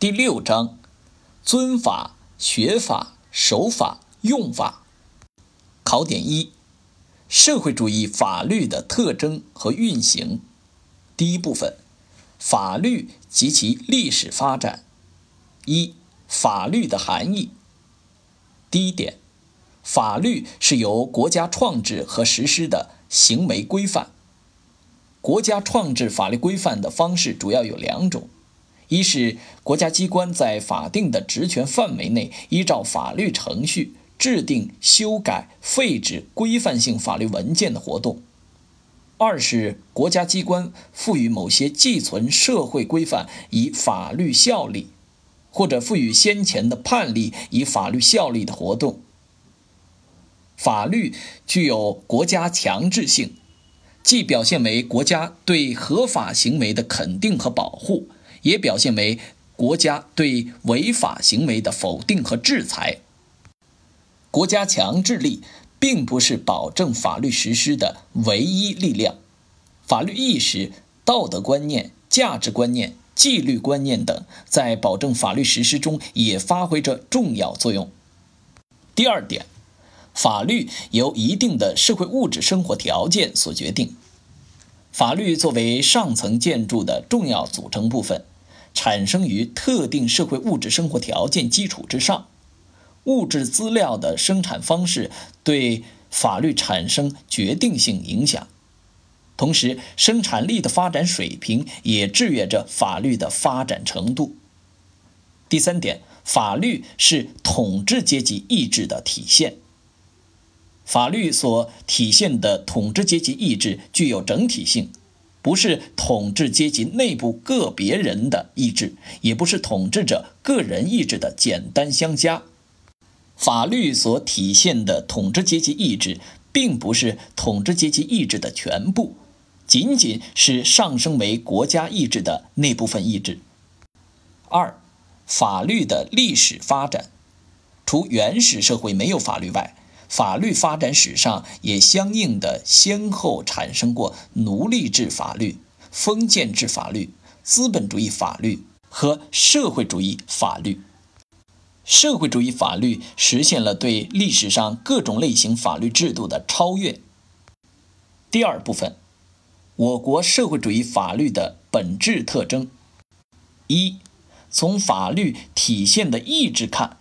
第六章：尊法、学法、守法、用法。考点一：社会主义法律的特征和运行。第一部分：法律及其历史发展。一、法律的含义。第一点，法律是由国家创制和实施的行为规范。国家创制法律规范的方式主要有两种：一是国家机关在法定的职权范围内，依照法律程序制定、修改、废止规范性法律文件的活动；二是国家机关赋予某些寄存社会规范以法律效力。或者赋予先前的判例以法律效力的活动。法律具有国家强制性，既表现为国家对合法行为的肯定和保护，也表现为国家对违法行为的否定和制裁。国家强制力并不是保证法律实施的唯一力量，法律意识、道德观念、价值观念。纪律观念等在保证法律实施中也发挥着重要作用。第二点，法律由一定的社会物质生活条件所决定。法律作为上层建筑的重要组成部分，产生于特定社会物质生活条件基础之上。物质资料的生产方式对法律产生决定性影响。同时，生产力的发展水平也制约着法律的发展程度。第三点，法律是统治阶级意志的体现。法律所体现的统治阶级意志具有整体性，不是统治阶级内部个别人的意志，也不是统治者个人意志的简单相加。法律所体现的统治阶级意志，并不是统治阶级意志的全部。仅仅是上升为国家意志的那部分意志。二，法律的历史发展，除原始社会没有法律外，法律发展史上也相应的先后产生过奴隶制法律、封建制法律、资本主义法律和社会主义法律。社会主义法律实现了对历史上各种类型法律制度的超越。第二部分。我国社会主义法律的本质特征：一、从法律体现的意志看，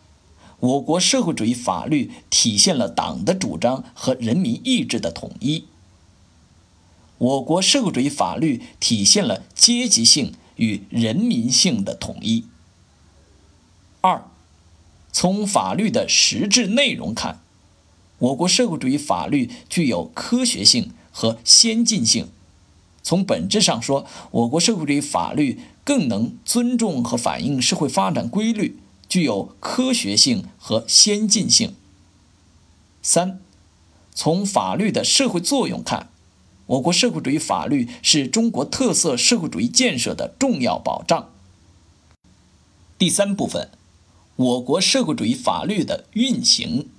我国社会主义法律体现了党的主张和人民意志的统一。我国社会主义法律体现了阶级性与人民性的统一。二、从法律的实质内容看，我国社会主义法律具有科学性和先进性。从本质上说，我国社会主义法律更能尊重和反映社会发展规律，具有科学性和先进性。三，从法律的社会作用看，我国社会主义法律是中国特色社会主义建设的重要保障。第三部分，我国社会主义法律的运行。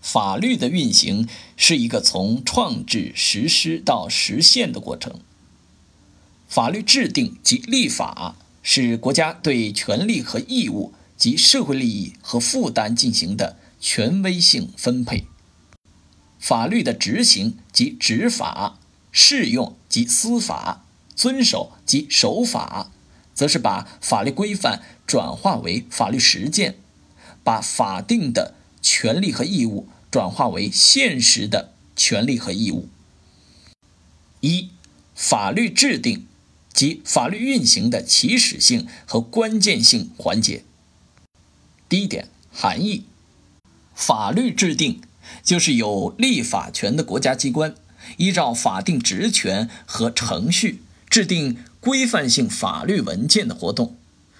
法律的运行是一个从创制、实施到实现的过程。法律制定及立法是国家对权利和义务及社会利益和负担进行的权威性分配。法律的执行及执法、适用及司法、遵守及守法，则是把法律规范转化为法律实践，把法定的。权利和义务转化为现实的权利和义务。一、法律制定及法律运行的起始性和关键性环节。第一点含义：法律制定就是有立法权的国家机关依照法定职权和程序制定规范性法律文件的活动，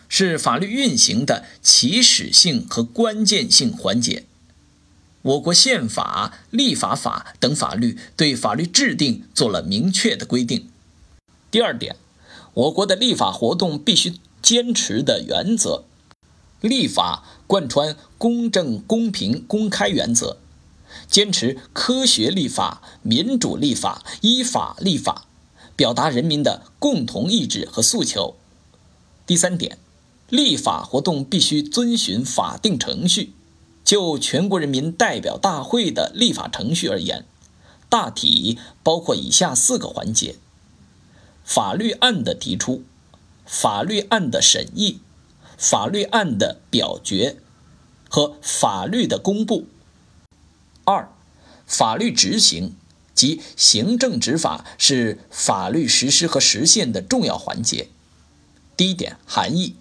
是法律运行的起始性和关键性环节。我国宪法、立法法等法律对法律制定做了明确的规定。第二点，我国的立法活动必须坚持的原则：立法贯穿公正、公平、公开原则，坚持科学立法、民主立法、依法立法，表达人民的共同意志和诉求。第三点，立法活动必须遵循法定程序。就全国人民代表大会的立法程序而言，大体包括以下四个环节：法律案的提出、法律案的审议、法律案的表决和法律的公布。二、法律执行及行政执法是法律实施和实现的重要环节。第一点，含义。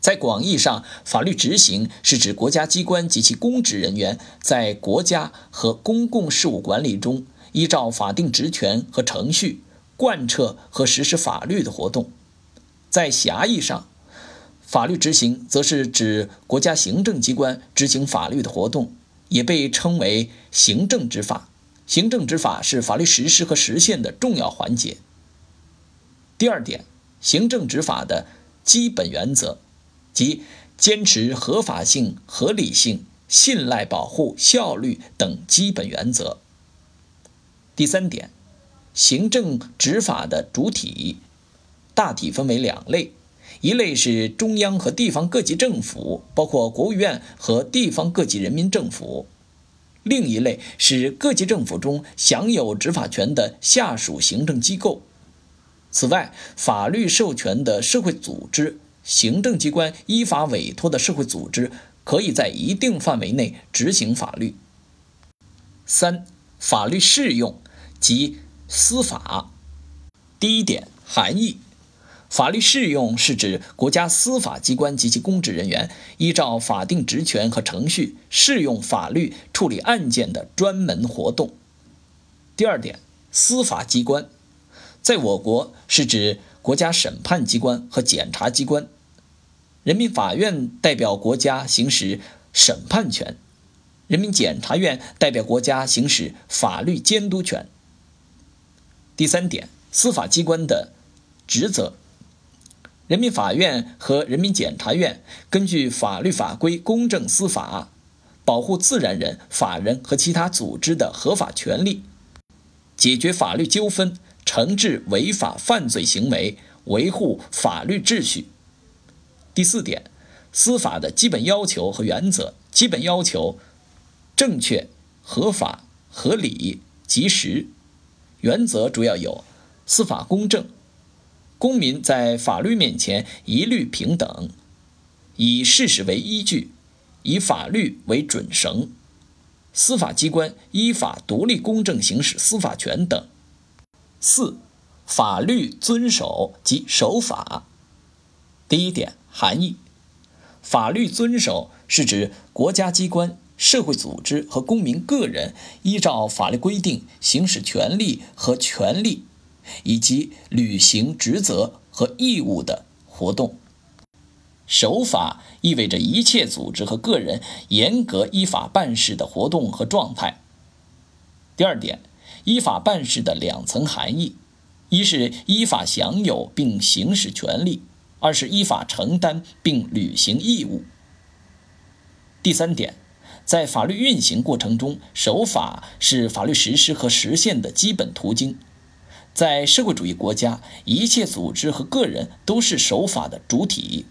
在广义上，法律执行是指国家机关及其公职人员在国家和公共事务管理中，依照法定职权和程序贯彻和实施法律的活动。在狭义上，法律执行则是指国家行政机关执行法律的活动，也被称为行政执法。行政执法是法律实施和实现的重要环节。第二点，行政执法的基本原则。即坚持合法性、合理性、信赖、保护、效率等基本原则。第三点，行政执法的主体大体分为两类：一类是中央和地方各级政府，包括国务院和地方各级人民政府；另一类是各级政府中享有执法权的下属行政机构。此外，法律授权的社会组织。行政机关依法委托的社会组织可以在一定范围内执行法律。三、法律适用及司法。第一点，含义：法律适用是指国家司法机关及其公职人员依照法定职权和程序适用法律处理案件的专门活动。第二点，司法机关，在我国是指。国家审判机关和检察机关，人民法院代表国家行使审判权，人民检察院代表国家行使法律监督权。第三点，司法机关的职责：人民法院和人民检察院根据法律法规公正司法，保护自然人、法人和其他组织的合法权利，解决法律纠纷。惩治违法犯罪行为，维护法律秩序。第四点，司法的基本要求和原则。基本要求：正确、合法、合理、及时。原则主要有：司法公正，公民在法律面前一律平等，以事实为依据，以法律为准绳，司法机关依法独立公正行使司法权等。四、法律遵守及守法。第一点，含义：法律遵守是指国家机关、社会组织和公民个人依照法律规定行使权利和权利，以及履行职责和义务的活动。守法意味着一切组织和个人严格依法办事的活动和状态。第二点。依法办事的两层含义：一是依法享有并行使权利；二是依法承担并履行义务。第三点，在法律运行过程中，守法是法律实施和实现的基本途径。在社会主义国家，一切组织和个人都是守法的主体。